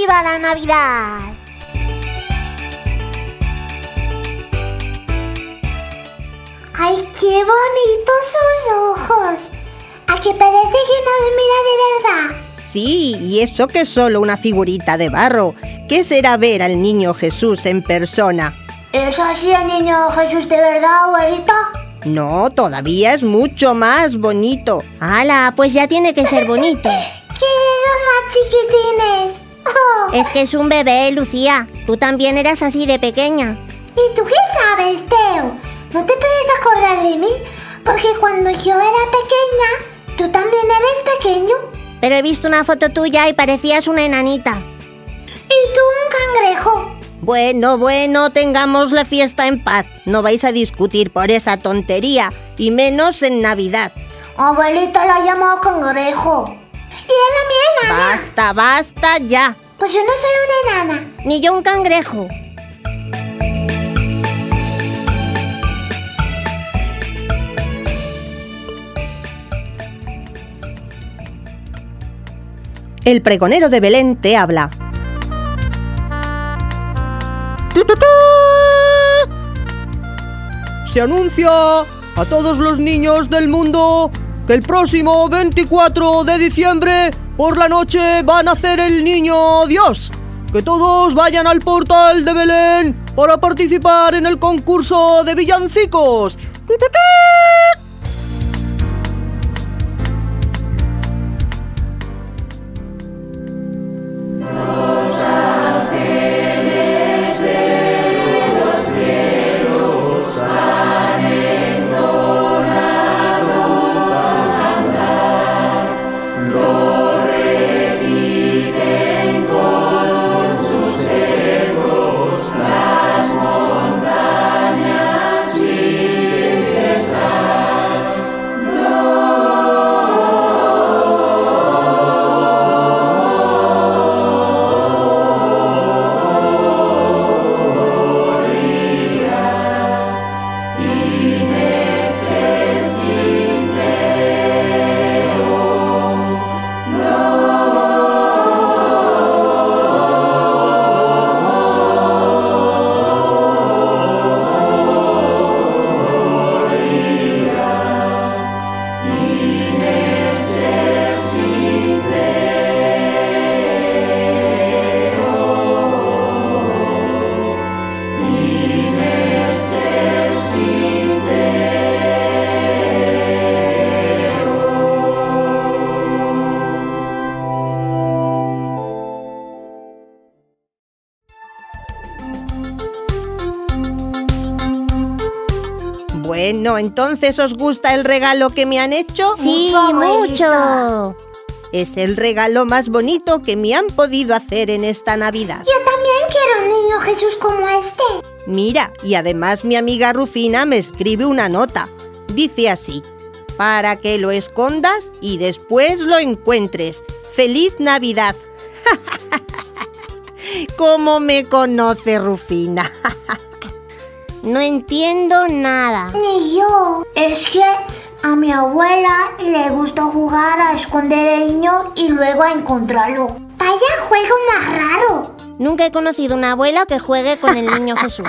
¡Viva la Navidad! ¡Ay, qué bonitos sus ojos! ¿A que parece que nos mira de verdad? Sí, y eso que es solo una figurita de barro. ¿Qué será ver al niño Jesús en persona? ¿Es así el niño Jesús de verdad, abuelita? No, todavía es mucho más bonito. ¡Hala! Pues ya tiene que ser bonito. ¡Qué más chiquitines! Es que es un bebé, Lucía. Tú también eras así de pequeña. ¿Y tú qué sabes, Teo? ¿No te puedes acordar de mí? Porque cuando yo era pequeña, tú también eres pequeño. Pero he visto una foto tuya y parecías una enanita. Y tú un cangrejo. Bueno, bueno, tengamos la fiesta en paz. No vais a discutir por esa tontería, y menos en Navidad. Abuelita la llamo cangrejo. Y él a mi Basta, basta ya. Pues yo no soy una enana. Ni yo un cangrejo. El pregonero de Belén te habla. Se anuncia a todos los niños del mundo que el próximo 24 de diciembre por la noche va a nacer el niño Dios. Que todos vayan al portal de Belén para participar en el concurso de villancicos. ¡Tu, entonces ¿os gusta el regalo que me han hecho? Sí, Mucho. Es el regalo más bonito que me han podido hacer en esta Navidad. Yo también quiero un niño Jesús como este. Mira, y además mi amiga Rufina me escribe una nota. Dice así, para que lo escondas y después lo encuentres. ¡Feliz Navidad! ¿Cómo me conoce Rufina? No entiendo nada. Ni yo. Es que a mi abuela le gusta jugar a esconder el niño y luego a encontrarlo. Vaya juego más raro. Nunca he conocido una abuela que juegue con el niño Jesús.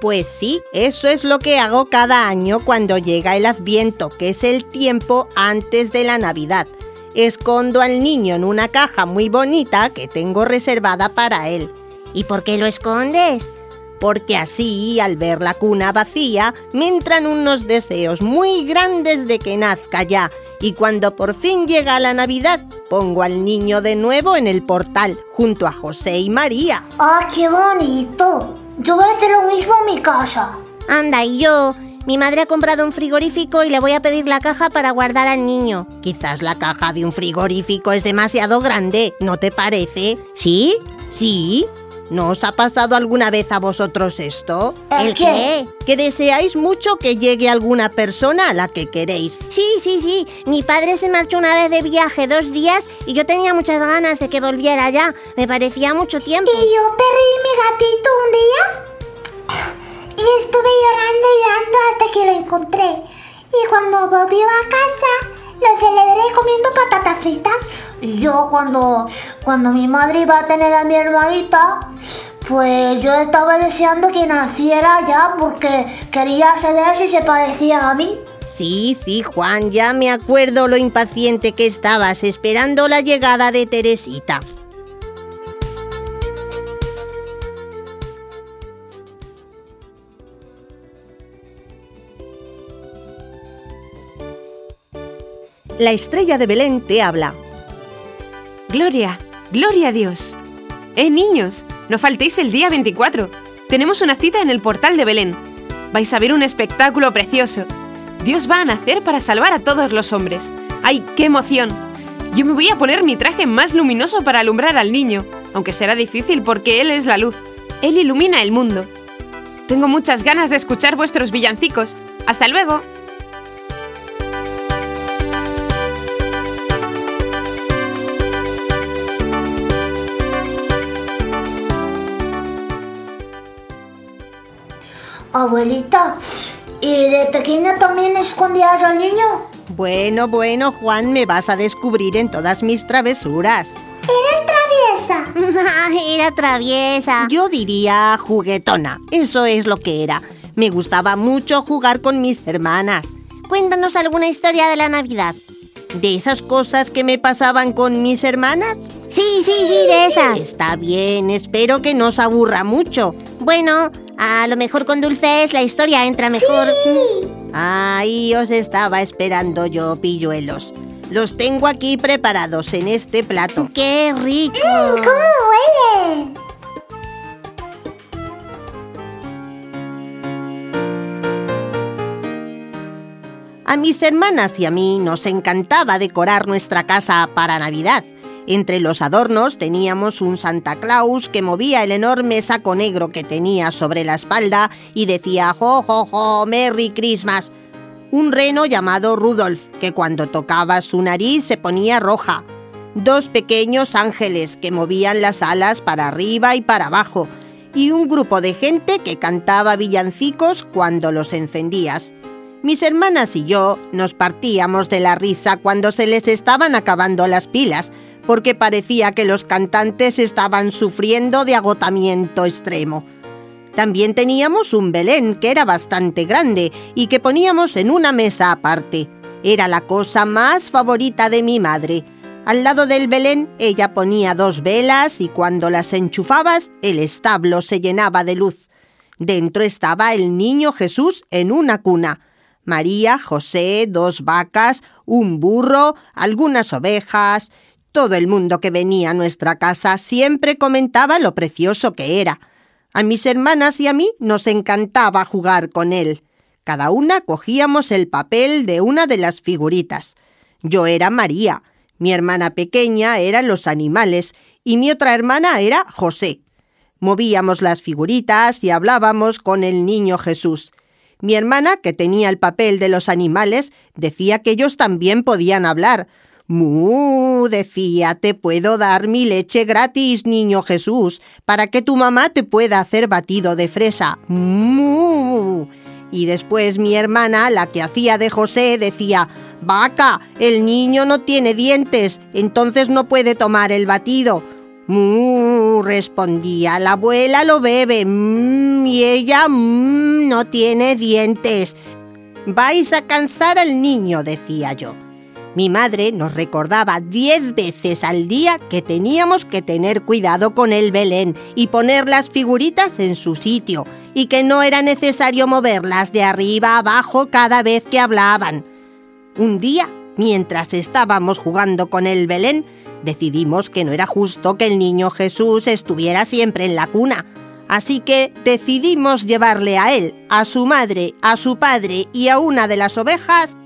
Pues sí, eso es lo que hago cada año cuando llega el Adviento, que es el tiempo antes de la Navidad. Escondo al niño en una caja muy bonita que tengo reservada para él. ¿Y por qué lo escondes? Porque así, al ver la cuna vacía, me entran unos deseos muy grandes de que nazca ya. Y cuando por fin llega la Navidad, pongo al niño de nuevo en el portal, junto a José y María. ¡Ah, qué bonito! Yo voy a hacer lo mismo en mi casa. Anda, y yo. Mi madre ha comprado un frigorífico y le voy a pedir la caja para guardar al niño. Quizás la caja de un frigorífico es demasiado grande, ¿no te parece? ¿Sí? ¿Sí? ¿No os ha pasado alguna vez a vosotros esto? ¿El qué? Que deseáis mucho que llegue alguna persona a la que queréis. Sí, sí, sí. Mi padre se marchó una vez de viaje dos días y yo tenía muchas ganas de que volviera ya. Me parecía mucho tiempo. Y yo perdí mi gatito un día. Y estuve llorando y llorando hasta que lo encontré. Y cuando volvió a casa, lo celebré comiendo patatas fritas. Y yo cuando, cuando mi madre iba a tener a mi hermanita, pues yo estaba deseando que naciera ya porque quería saber si se parecía a mí. Sí, sí, Juan, ya me acuerdo lo impaciente que estabas esperando la llegada de Teresita. La estrella de Belén te habla. Gloria, gloria a Dios. Eh, niños, no faltéis el día 24. Tenemos una cita en el portal de Belén. Vais a ver un espectáculo precioso. Dios va a nacer para salvar a todos los hombres. ¡Ay, qué emoción! Yo me voy a poner mi traje más luminoso para alumbrar al niño, aunque será difícil porque Él es la luz. Él ilumina el mundo. Tengo muchas ganas de escuchar vuestros villancicos. ¡Hasta luego! Abuelita, ¿y de pequeña también escondías al niño? Bueno, bueno, Juan, me vas a descubrir en todas mis travesuras. ¿Eres traviesa? Era traviesa. Yo diría juguetona, eso es lo que era. Me gustaba mucho jugar con mis hermanas. Cuéntanos alguna historia de la Navidad. ¿De esas cosas que me pasaban con mis hermanas? Sí, sí, sí, de esas. Está bien, espero que no os aburra mucho. Bueno, a lo mejor con dulces la historia entra mejor. Ahí os estaba esperando yo, pilluelos. Los tengo aquí preparados en este plato. ¡Qué rico! Mm, ¿Cómo huele? A mis hermanas y a mí nos encantaba decorar nuestra casa para Navidad. Entre los adornos teníamos un Santa Claus que movía el enorme saco negro que tenía sobre la espalda y decía ¡Jo, jo, jo! ¡Merry Christmas! Un reno llamado Rudolf, que cuando tocaba su nariz se ponía roja. Dos pequeños ángeles que movían las alas para arriba y para abajo. Y un grupo de gente que cantaba villancicos cuando los encendías. Mis hermanas y yo nos partíamos de la risa cuando se les estaban acabando las pilas, porque parecía que los cantantes estaban sufriendo de agotamiento extremo. También teníamos un Belén que era bastante grande y que poníamos en una mesa aparte. Era la cosa más favorita de mi madre. Al lado del Belén ella ponía dos velas y cuando las enchufabas el establo se llenaba de luz. Dentro estaba el niño Jesús en una cuna. María, José, dos vacas, un burro, algunas ovejas. Todo el mundo que venía a nuestra casa siempre comentaba lo precioso que era. A mis hermanas y a mí nos encantaba jugar con él. Cada una cogíamos el papel de una de las figuritas. Yo era María, mi hermana pequeña eran los animales y mi otra hermana era José. Movíamos las figuritas y hablábamos con el niño Jesús. Mi hermana, que tenía el papel de los animales, decía que ellos también podían hablar. Mu, decía, te puedo dar mi leche gratis, niño Jesús, para que tu mamá te pueda hacer batido de fresa. Mu. Y después mi hermana, la que hacía de José, decía, Vaca, el niño no tiene dientes, entonces no puede tomar el batido. Mu, respondía, la abuela lo bebe, mm, y ella mm, no tiene dientes. Vais a cansar al niño, decía yo. Mi madre nos recordaba diez veces al día que teníamos que tener cuidado con el Belén y poner las figuritas en su sitio, y que no era necesario moverlas de arriba a abajo cada vez que hablaban. Un día, mientras estábamos jugando con el Belén, decidimos que no era justo que el niño Jesús estuviera siempre en la cuna. Así que decidimos llevarle a él, a su madre, a su padre y a una de las ovejas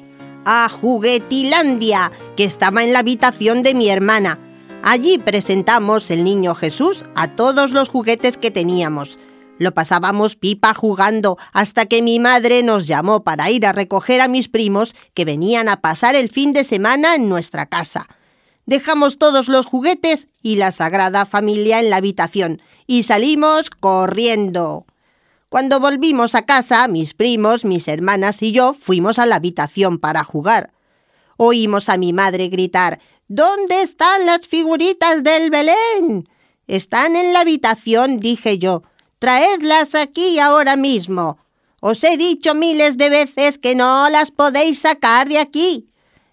a Juguetilandia, que estaba en la habitación de mi hermana. Allí presentamos el niño Jesús a todos los juguetes que teníamos. Lo pasábamos pipa jugando hasta que mi madre nos llamó para ir a recoger a mis primos que venían a pasar el fin de semana en nuestra casa. Dejamos todos los juguetes y la Sagrada Familia en la habitación y salimos corriendo. Cuando volvimos a casa, mis primos, mis hermanas y yo fuimos a la habitación para jugar. Oímos a mi madre gritar ¿Dónde están las figuritas del Belén? Están en la habitación, dije yo. Traedlas aquí ahora mismo. Os he dicho miles de veces que no las podéis sacar de aquí.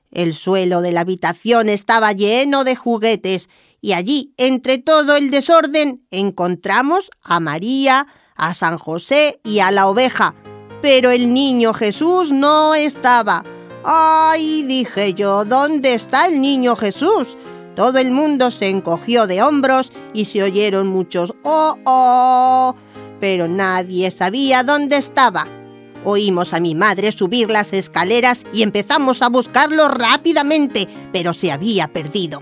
El suelo de la habitación estaba lleno de juguetes y allí, entre todo el desorden, encontramos a María, a San José y a la oveja. Pero el niño Jesús no estaba. ¡Ay! dije yo, ¿dónde está el niño Jesús? Todo el mundo se encogió de hombros y se oyeron muchos ¡Oh, oh! Pero nadie sabía dónde estaba. Oímos a mi madre subir las escaleras y empezamos a buscarlo rápidamente, pero se había perdido.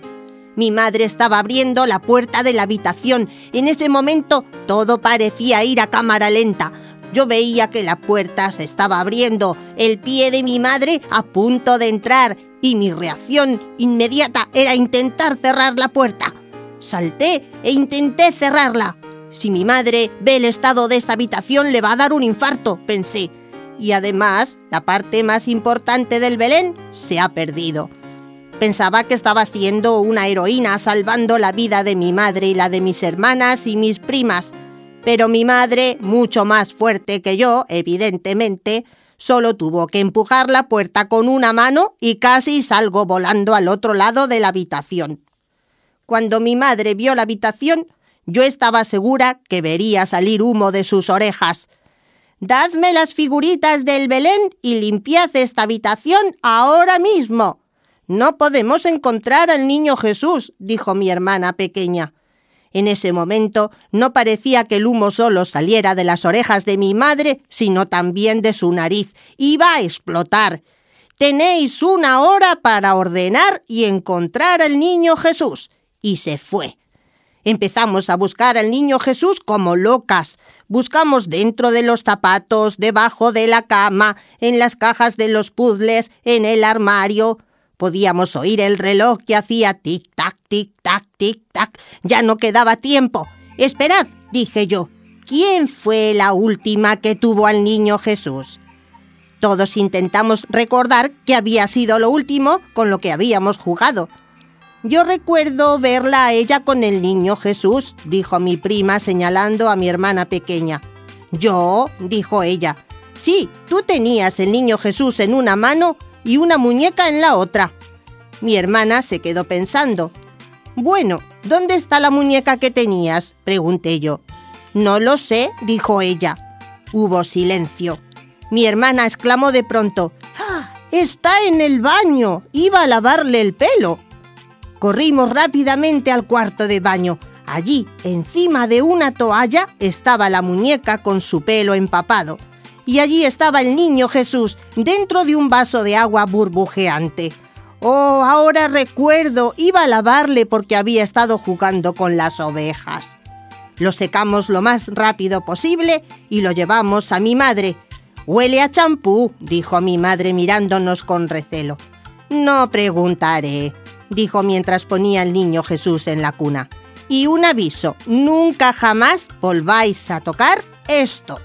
Mi madre estaba abriendo la puerta de la habitación. En ese momento todo parecía ir a cámara lenta. Yo veía que la puerta se estaba abriendo, el pie de mi madre a punto de entrar, y mi reacción inmediata era intentar cerrar la puerta. Salté e intenté cerrarla. Si mi madre ve el estado de esta habitación le va a dar un infarto, pensé. Y además, la parte más importante del Belén se ha perdido. Pensaba que estaba siendo una heroína salvando la vida de mi madre y la de mis hermanas y mis primas. Pero mi madre, mucho más fuerte que yo, evidentemente, solo tuvo que empujar la puerta con una mano y casi salgo volando al otro lado de la habitación. Cuando mi madre vio la habitación, yo estaba segura que vería salir humo de sus orejas. Dadme las figuritas del Belén y limpiad esta habitación ahora mismo. No podemos encontrar al niño Jesús, dijo mi hermana pequeña. En ese momento no parecía que el humo solo saliera de las orejas de mi madre, sino también de su nariz. Iba a explotar. Tenéis una hora para ordenar y encontrar al niño Jesús. Y se fue. Empezamos a buscar al niño Jesús como locas. Buscamos dentro de los zapatos, debajo de la cama, en las cajas de los puzzles, en el armario. Podíamos oír el reloj que hacía tic-tac, tic-tac, tic-tac. Ya no quedaba tiempo. Esperad, dije yo. ¿Quién fue la última que tuvo al niño Jesús? Todos intentamos recordar que había sido lo último con lo que habíamos jugado. Yo recuerdo verla a ella con el niño Jesús, dijo mi prima señalando a mi hermana pequeña. Yo, dijo ella. Sí, tú tenías el niño Jesús en una mano y una muñeca en la otra. Mi hermana se quedó pensando. Bueno, ¿dónde está la muñeca que tenías? pregunté yo. No lo sé, dijo ella. Hubo silencio. Mi hermana exclamó de pronto. ¡Ah! Está en el baño. Iba a lavarle el pelo. Corrimos rápidamente al cuarto de baño. Allí, encima de una toalla, estaba la muñeca con su pelo empapado y allí estaba el niño Jesús dentro de un vaso de agua burbujeante. Oh, ahora recuerdo, iba a lavarle porque había estado jugando con las ovejas. Lo secamos lo más rápido posible y lo llevamos a mi madre. Huele a champú, dijo mi madre mirándonos con recelo. No preguntaré, dijo mientras ponía al niño Jesús en la cuna. Y un aviso, nunca jamás volváis a tocar esto.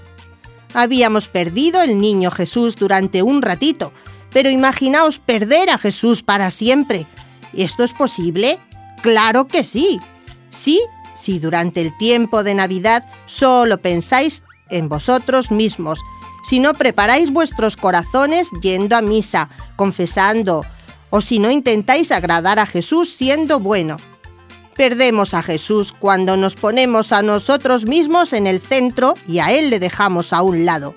Habíamos perdido el niño Jesús durante un ratito, pero imaginaos perder a Jesús para siempre. ¿Esto es posible? Claro que sí. Sí, si durante el tiempo de Navidad solo pensáis en vosotros mismos, si no preparáis vuestros corazones yendo a misa, confesando, o si no intentáis agradar a Jesús siendo bueno. Perdemos a Jesús cuando nos ponemos a nosotros mismos en el centro y a Él le dejamos a un lado.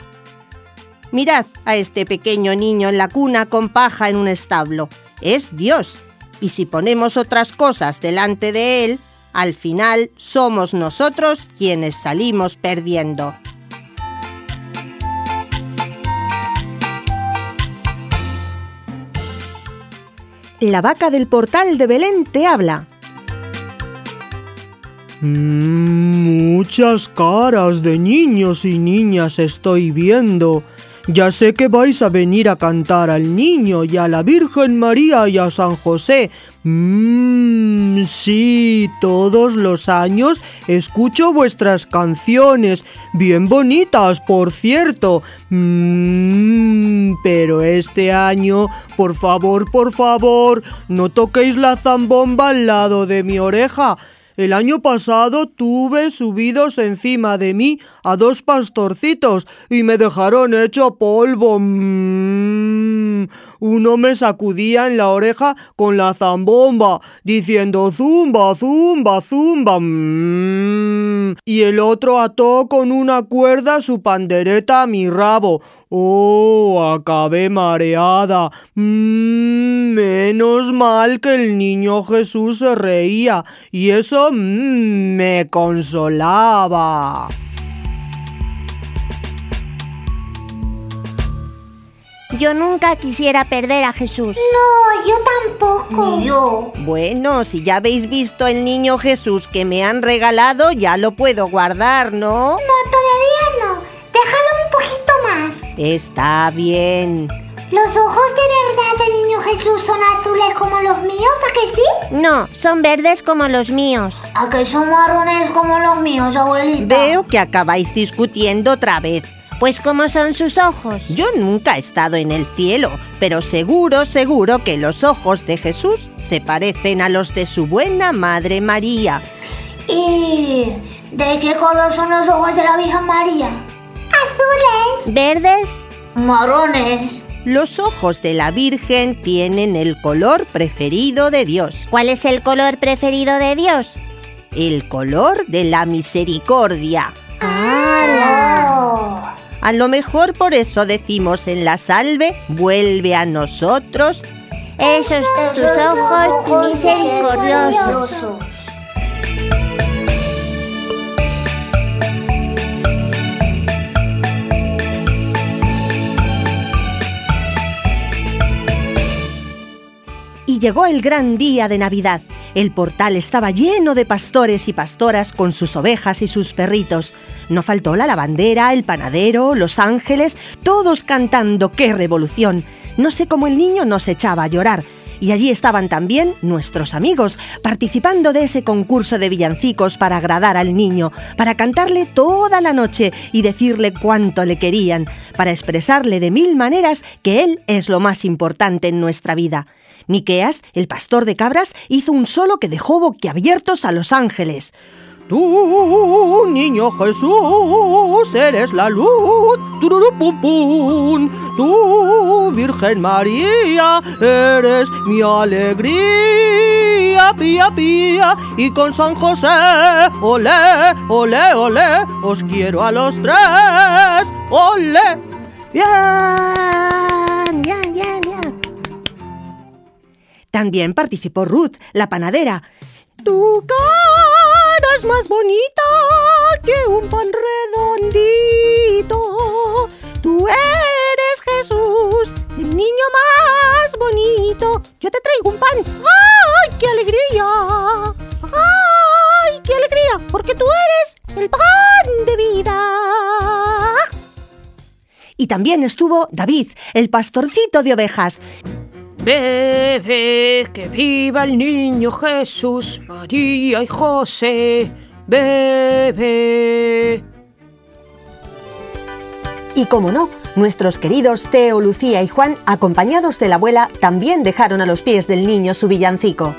Mirad a este pequeño niño en la cuna con paja en un establo. Es Dios. Y si ponemos otras cosas delante de Él, al final somos nosotros quienes salimos perdiendo. La vaca del portal de Belén te habla. Mm, muchas caras de niños y niñas estoy viendo. Ya sé que vais a venir a cantar al niño y a la Virgen María y a San José. Mmm, sí, todos los años escucho vuestras canciones, bien bonitas, por cierto. Mmm, pero este año, por favor, por favor, no toquéis la zambomba al lado de mi oreja. El año pasado tuve subidos encima de mí a dos pastorcitos y me dejaron hecho polvo. Mm. Uno me sacudía en la oreja con la zambomba, diciendo zumba, zumba, zumba. Mm. Y el otro ató con una cuerda su pandereta a mi rabo. Oh, acabé mareada. Mm, menos mal que el niño Jesús se reía y eso mm, me consolaba. Yo nunca quisiera perder a Jesús. No, yo tampoco. Ni yo. Bueno, si ya habéis visto el niño Jesús que me han regalado, ya lo puedo guardar, ¿no? No, todavía no. Déjalo un poquito más. Está bien. ¿Los ojos Jesús son azules como los míos, a que sí? No, son verdes como los míos. ¿A que son marrones como los míos, abuelita? Veo que acabáis discutiendo otra vez. Pues ¿cómo son sus ojos? Yo nunca he estado en el cielo, pero seguro, seguro que los ojos de Jesús se parecen a los de su buena madre María. ¿Y de qué color son los ojos de la Virgen María? Azules. ¿Verdes? Marrones. Los ojos de la Virgen tienen el color preferido de Dios. ¿Cuál es el color preferido de Dios? El color de la misericordia. ¡Ah! A lo mejor por eso decimos en la salve, vuelve a nosotros esos tus ojos misericordiosos. Llegó el gran día de Navidad. El portal estaba lleno de pastores y pastoras con sus ovejas y sus perritos. No faltó la lavandera, el panadero, los ángeles, todos cantando ¡Qué revolución! No sé cómo el niño nos echaba a llorar. Y allí estaban también nuestros amigos, participando de ese concurso de villancicos para agradar al niño, para cantarle toda la noche y decirle cuánto le querían, para expresarle de mil maneras que él es lo más importante en nuestra vida. Miqueas, el pastor de cabras, hizo un solo que dejó boquiabiertos a los ángeles. Tú, niño Jesús, eres la luz, pum. Tú, Virgen María, eres mi alegría, pía, pía. Y con San José, ole, ole, ole, os quiero a los tres, ole. Bien, bien, También participó Ruth, la panadera. Tu cara es más bonita que un pan redondito. Tú eres Jesús, el niño más bonito. Yo te traigo un pan. ¡Ay, qué alegría! ¡Ay, qué alegría! Porque tú eres el pan de vida. Y también estuvo David, el pastorcito de ovejas. Bebe, que viva el niño Jesús, María y José. Bebe. Y como no, nuestros queridos Teo, Lucía y Juan, acompañados de la abuela, también dejaron a los pies del niño su villancico.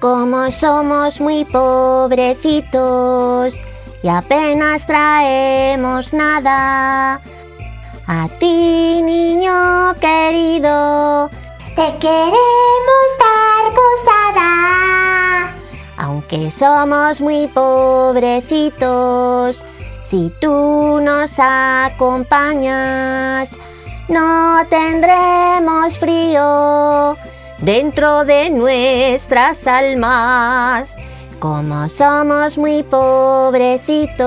Como somos muy pobrecitos y apenas traemos nada. A ti, niño querido, Te queremos dar posada. aunque somos muy pobrecitos, si tú nos acompañas, no tendremos frío dentro de nuestras almas. Como somos muy pobrecitos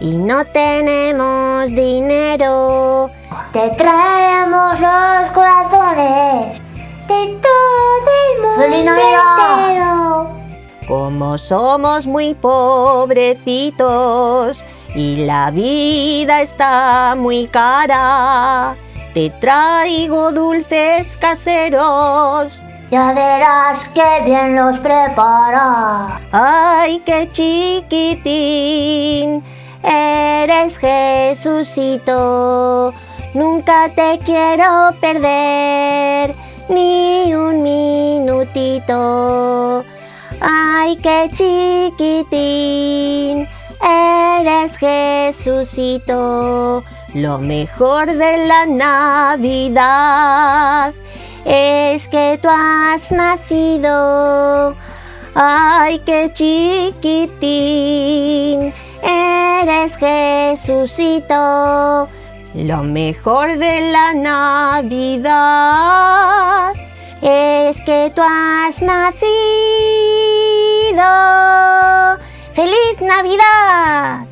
y no tenemos dinero, Te traemos los corazones de todo el mundo entero. somos muy pobrecitos y la vida está muy cara. Te traigo dulces caseros. Ya verás que bien los prepara. Ay, qué chiquitín. Eres Jesucito. Nunca te quiero perder ni un minutito. Ay, qué chiquitín, eres Jesucito. Lo mejor de la Navidad es que tú has nacido. Ay, qué chiquitín, eres Jesucito. Lo mejor de la Navidad es que tú has nacido. ¡Feliz Navidad!